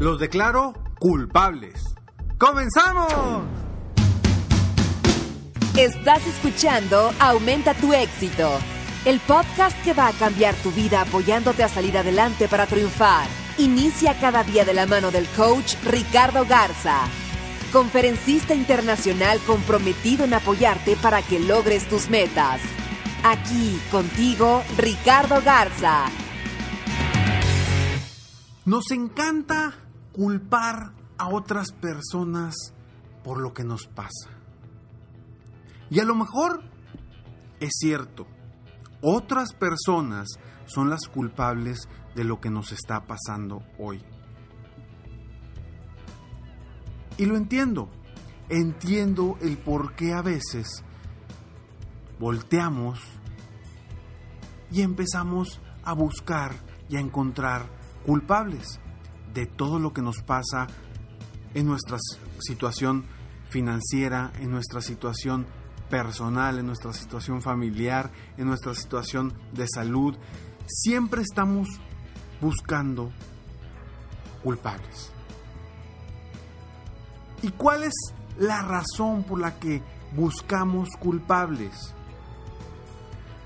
Los declaro culpables. ¡Comenzamos! Estás escuchando Aumenta tu éxito, el podcast que va a cambiar tu vida apoyándote a salir adelante para triunfar. Inicia cada día de la mano del coach Ricardo Garza, conferencista internacional comprometido en apoyarte para que logres tus metas. Aquí contigo, Ricardo Garza. Nos encanta culpar a otras personas por lo que nos pasa. Y a lo mejor es cierto, otras personas son las culpables de lo que nos está pasando hoy. Y lo entiendo, entiendo el por qué a veces volteamos y empezamos a buscar y a encontrar culpables de todo lo que nos pasa en nuestra situación financiera, en nuestra situación personal, en nuestra situación familiar, en nuestra situación de salud. Siempre estamos buscando culpables. ¿Y cuál es la razón por la que buscamos culpables?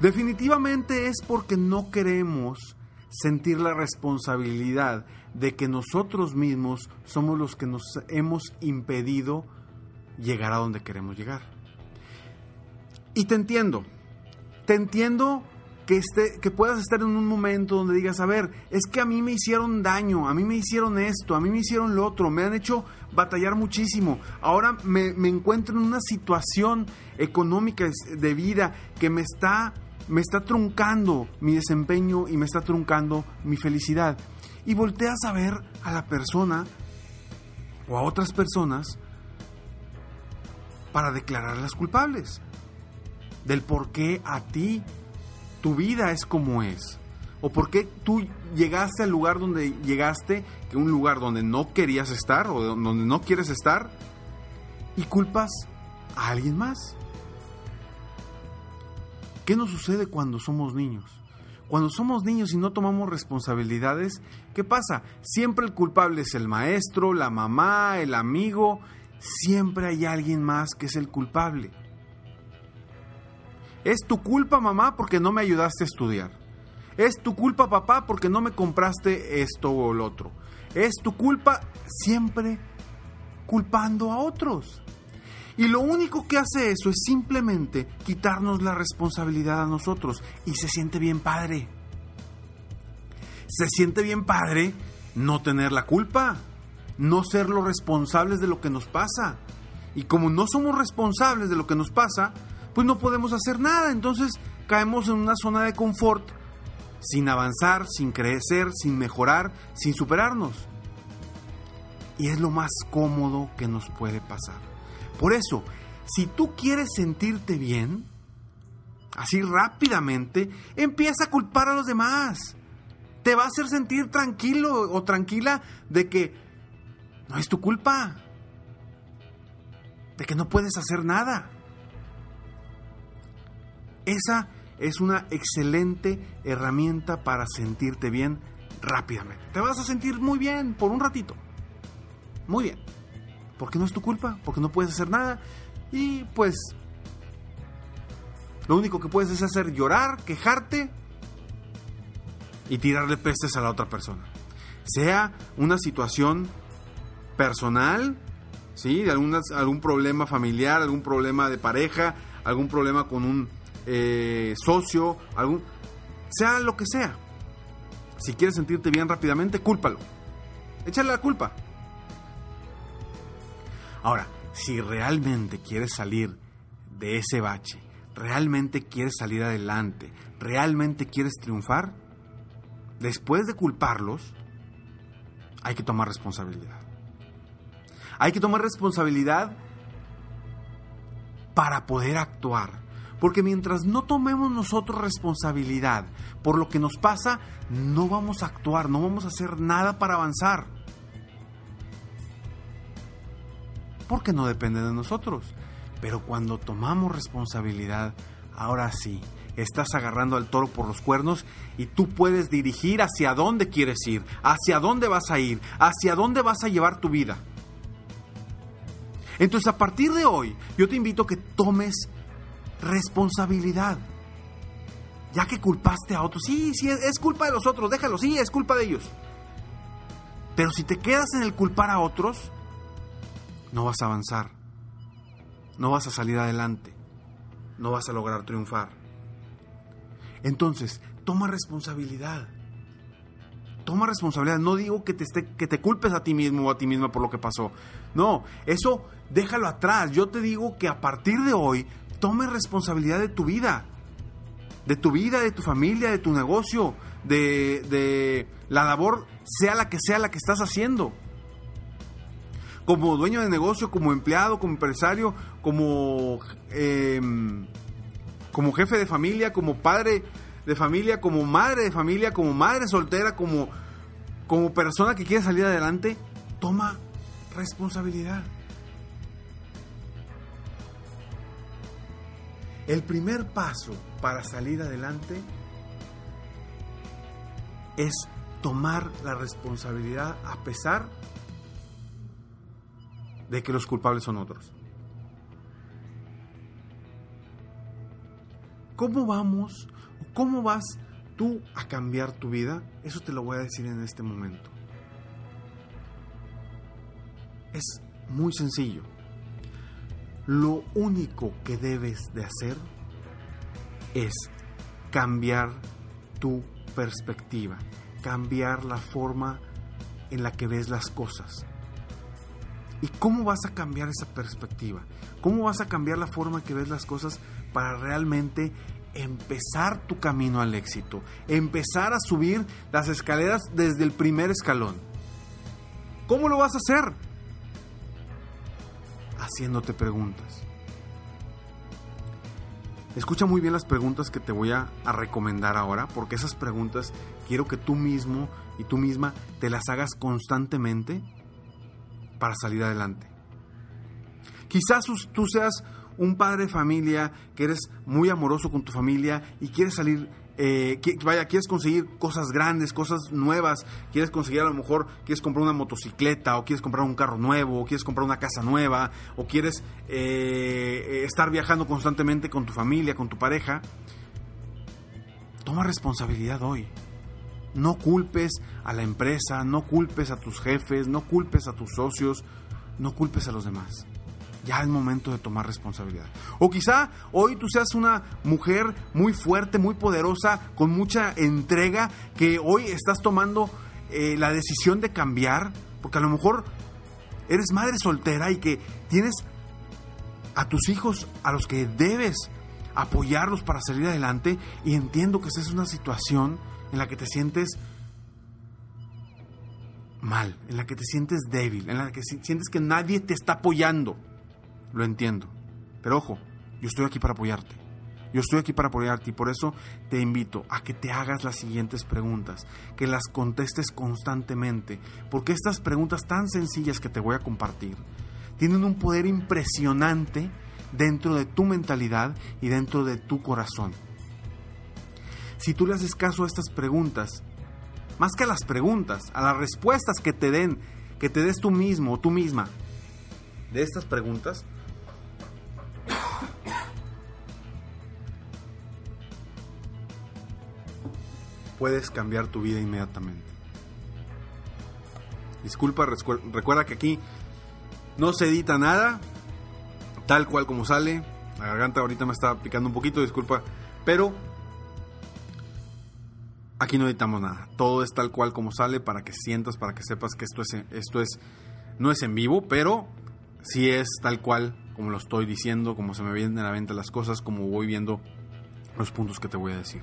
Definitivamente es porque no queremos sentir la responsabilidad de que nosotros mismos somos los que nos hemos impedido llegar a donde queremos llegar. Y te entiendo, te entiendo que, esté, que puedas estar en un momento donde digas, a ver, es que a mí me hicieron daño, a mí me hicieron esto, a mí me hicieron lo otro, me han hecho batallar muchísimo, ahora me, me encuentro en una situación económica de vida que me está me está truncando mi desempeño y me está truncando mi felicidad. Y volteas a ver a la persona o a otras personas para declararlas culpables del por qué a ti tu vida es como es. O por qué tú llegaste al lugar donde llegaste, que un lugar donde no querías estar o donde no quieres estar, y culpas a alguien más. ¿Qué nos sucede cuando somos niños? Cuando somos niños y no tomamos responsabilidades, ¿qué pasa? Siempre el culpable es el maestro, la mamá, el amigo, siempre hay alguien más que es el culpable. Es tu culpa mamá porque no me ayudaste a estudiar. Es tu culpa papá porque no me compraste esto o lo otro. Es tu culpa siempre culpando a otros. Y lo único que hace eso es simplemente quitarnos la responsabilidad a nosotros. Y se siente bien padre. Se siente bien padre no tener la culpa, no ser los responsables de lo que nos pasa. Y como no somos responsables de lo que nos pasa, pues no podemos hacer nada. Entonces caemos en una zona de confort sin avanzar, sin crecer, sin mejorar, sin superarnos. Y es lo más cómodo que nos puede pasar. Por eso, si tú quieres sentirte bien, así rápidamente, empieza a culpar a los demás. Te va a hacer sentir tranquilo o tranquila de que no es tu culpa, de que no puedes hacer nada. Esa es una excelente herramienta para sentirte bien rápidamente. Te vas a sentir muy bien por un ratito. Muy bien porque no es tu culpa, porque no puedes hacer nada. Y pues lo único que puedes es hacer llorar, quejarte y tirarle pestes a la otra persona. Sea una situación personal, ¿sí? De algún problema familiar, algún problema de pareja, algún problema con un eh, socio, algún, sea lo que sea. Si quieres sentirte bien rápidamente, cúlpalo. Échale la culpa. Ahora, si realmente quieres salir de ese bache, realmente quieres salir adelante, realmente quieres triunfar, después de culparlos, hay que tomar responsabilidad. Hay que tomar responsabilidad para poder actuar. Porque mientras no tomemos nosotros responsabilidad por lo que nos pasa, no vamos a actuar, no vamos a hacer nada para avanzar. Porque no depende de nosotros. Pero cuando tomamos responsabilidad, ahora sí, estás agarrando al toro por los cuernos y tú puedes dirigir hacia dónde quieres ir, hacia dónde vas a ir, hacia dónde vas a llevar tu vida. Entonces a partir de hoy yo te invito a que tomes responsabilidad. Ya que culpaste a otros, sí, sí, es culpa de los otros, déjalo, sí, es culpa de ellos. Pero si te quedas en el culpar a otros, no vas a avanzar, no vas a salir adelante, no vas a lograr triunfar. Entonces, toma responsabilidad. Toma responsabilidad. No digo que te, esté, que te culpes a ti mismo o a ti misma por lo que pasó. No, eso déjalo atrás. Yo te digo que a partir de hoy tome responsabilidad de tu vida. De tu vida, de tu familia, de tu negocio, de, de la labor, sea la que sea la que estás haciendo. Como dueño de negocio, como empleado, como empresario, como, em, como jefe de familia, como padre de familia, como madre de familia, como madre soltera, como, como persona que quiere salir adelante, toma responsabilidad. El primer paso para salir adelante es tomar la responsabilidad a pesar de que los culpables son otros. ¿Cómo vamos cómo vas tú a cambiar tu vida? Eso te lo voy a decir en este momento. Es muy sencillo lo único que debes de hacer es cambiar tu perspectiva, cambiar la forma en la que ves las cosas. ¿Y cómo vas a cambiar esa perspectiva? ¿Cómo vas a cambiar la forma que ves las cosas para realmente empezar tu camino al éxito? Empezar a subir las escaleras desde el primer escalón. ¿Cómo lo vas a hacer? haciéndote preguntas. Escucha muy bien las preguntas que te voy a, recomendar ahora, porque esas preguntas quiero que tú mismo y tú misma te las hagas constantemente para salir adelante. Quizás tú seas un padre de familia, que eres muy amoroso con tu familia y quieres salir eh, vaya, quieres conseguir cosas grandes, cosas nuevas, quieres conseguir a lo mejor, quieres comprar una motocicleta, o quieres comprar un carro nuevo, o quieres comprar una casa nueva, o quieres eh, estar viajando constantemente con tu familia, con tu pareja, toma responsabilidad hoy. No culpes a la empresa, no culpes a tus jefes, no culpes a tus socios, no culpes a los demás ya es momento de tomar responsabilidad. O quizá hoy tú seas una mujer muy fuerte, muy poderosa, con mucha entrega, que hoy estás tomando eh, la decisión de cambiar, porque a lo mejor eres madre soltera y que tienes a tus hijos a los que debes apoyarlos para salir adelante y entiendo que esa es una situación en la que te sientes mal, en la que te sientes débil, en la que sientes que nadie te está apoyando lo entiendo. Pero ojo, yo estoy aquí para apoyarte. Yo estoy aquí para apoyarte y por eso te invito a que te hagas las siguientes preguntas, que las contestes constantemente, porque estas preguntas tan sencillas que te voy a compartir tienen un poder impresionante dentro de tu mentalidad y dentro de tu corazón. Si tú le haces caso a estas preguntas, más que a las preguntas, a las respuestas que te den, que te des tú mismo o tú misma de estas preguntas, puedes cambiar tu vida inmediatamente. Disculpa, recuerda que aquí no se edita nada, tal cual como sale. La garganta ahorita me está picando un poquito, disculpa, pero aquí no editamos nada. Todo es tal cual como sale para que sientas, para que sepas que esto es esto es no es en vivo, pero sí es tal cual como lo estoy diciendo, como se me vienen a la venta las cosas, como voy viendo los puntos que te voy a decir.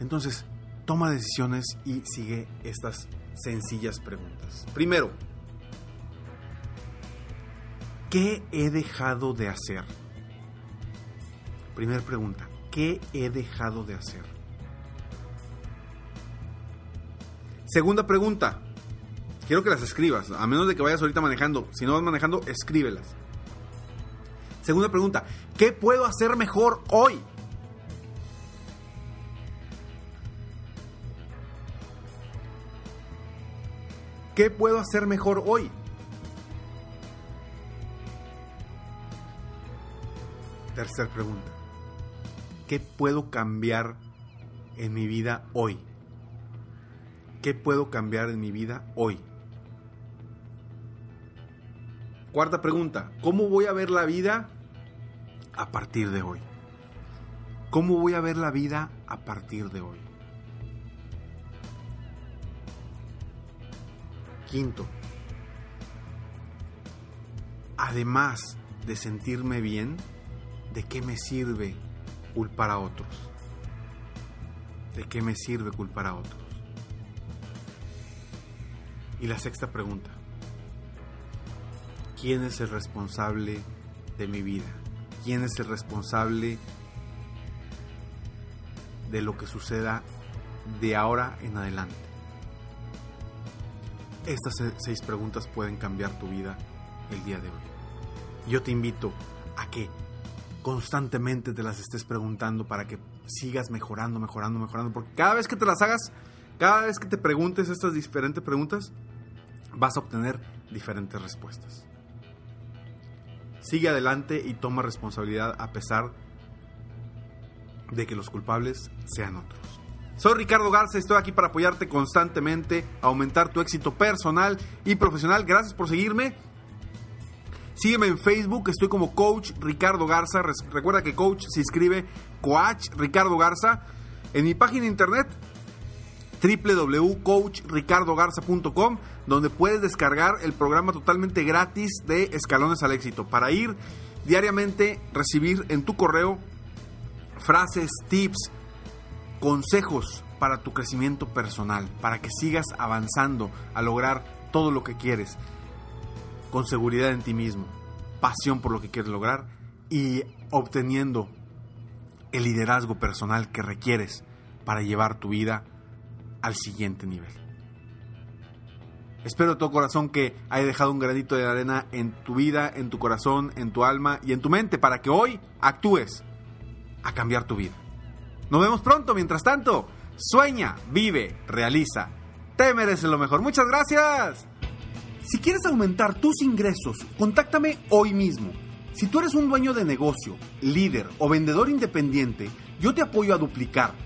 Entonces, toma decisiones y sigue estas sencillas preguntas. Primero, ¿qué he dejado de hacer? Primera pregunta, ¿qué he dejado de hacer? Segunda pregunta, quiero que las escribas, a menos de que vayas ahorita manejando. Si no vas manejando, escríbelas. Segunda pregunta, ¿qué puedo hacer mejor hoy? ¿Qué puedo hacer mejor hoy? Tercer pregunta. ¿Qué puedo cambiar en mi vida hoy? ¿Qué puedo cambiar en mi vida hoy? Cuarta pregunta. ¿Cómo voy a ver la vida a partir de hoy? ¿Cómo voy a ver la vida a partir de hoy? Quinto, además de sentirme bien, ¿de qué me sirve culpar a otros? ¿De qué me sirve culpar a otros? Y la sexta pregunta, ¿quién es el responsable de mi vida? ¿Quién es el responsable de lo que suceda de ahora en adelante? Estas seis preguntas pueden cambiar tu vida el día de hoy. Yo te invito a que constantemente te las estés preguntando para que sigas mejorando, mejorando, mejorando, porque cada vez que te las hagas, cada vez que te preguntes estas diferentes preguntas, vas a obtener diferentes respuestas. Sigue adelante y toma responsabilidad a pesar de que los culpables sean otros. Soy Ricardo Garza, estoy aquí para apoyarte constantemente, aumentar tu éxito personal y profesional. Gracias por seguirme. Sígueme en Facebook, estoy como Coach Ricardo Garza. Recuerda que Coach se escribe Coach Ricardo Garza. En mi página de internet www.coachricardogarza.com donde puedes descargar el programa totalmente gratis de Escalones al Éxito. Para ir diariamente recibir en tu correo frases, tips, consejos para tu crecimiento personal, para que sigas avanzando a lograr todo lo que quieres, con seguridad en ti mismo, pasión por lo que quieres lograr y obteniendo el liderazgo personal que requieres para llevar tu vida al siguiente nivel. Espero de todo corazón que haya dejado un granito de arena en tu vida, en tu corazón, en tu alma y en tu mente para que hoy actúes a cambiar tu vida. Nos vemos pronto, mientras tanto, sueña, vive, realiza. Te mereces lo mejor. Muchas gracias. Si quieres aumentar tus ingresos, contáctame hoy mismo. Si tú eres un dueño de negocio, líder o vendedor independiente, yo te apoyo a duplicar,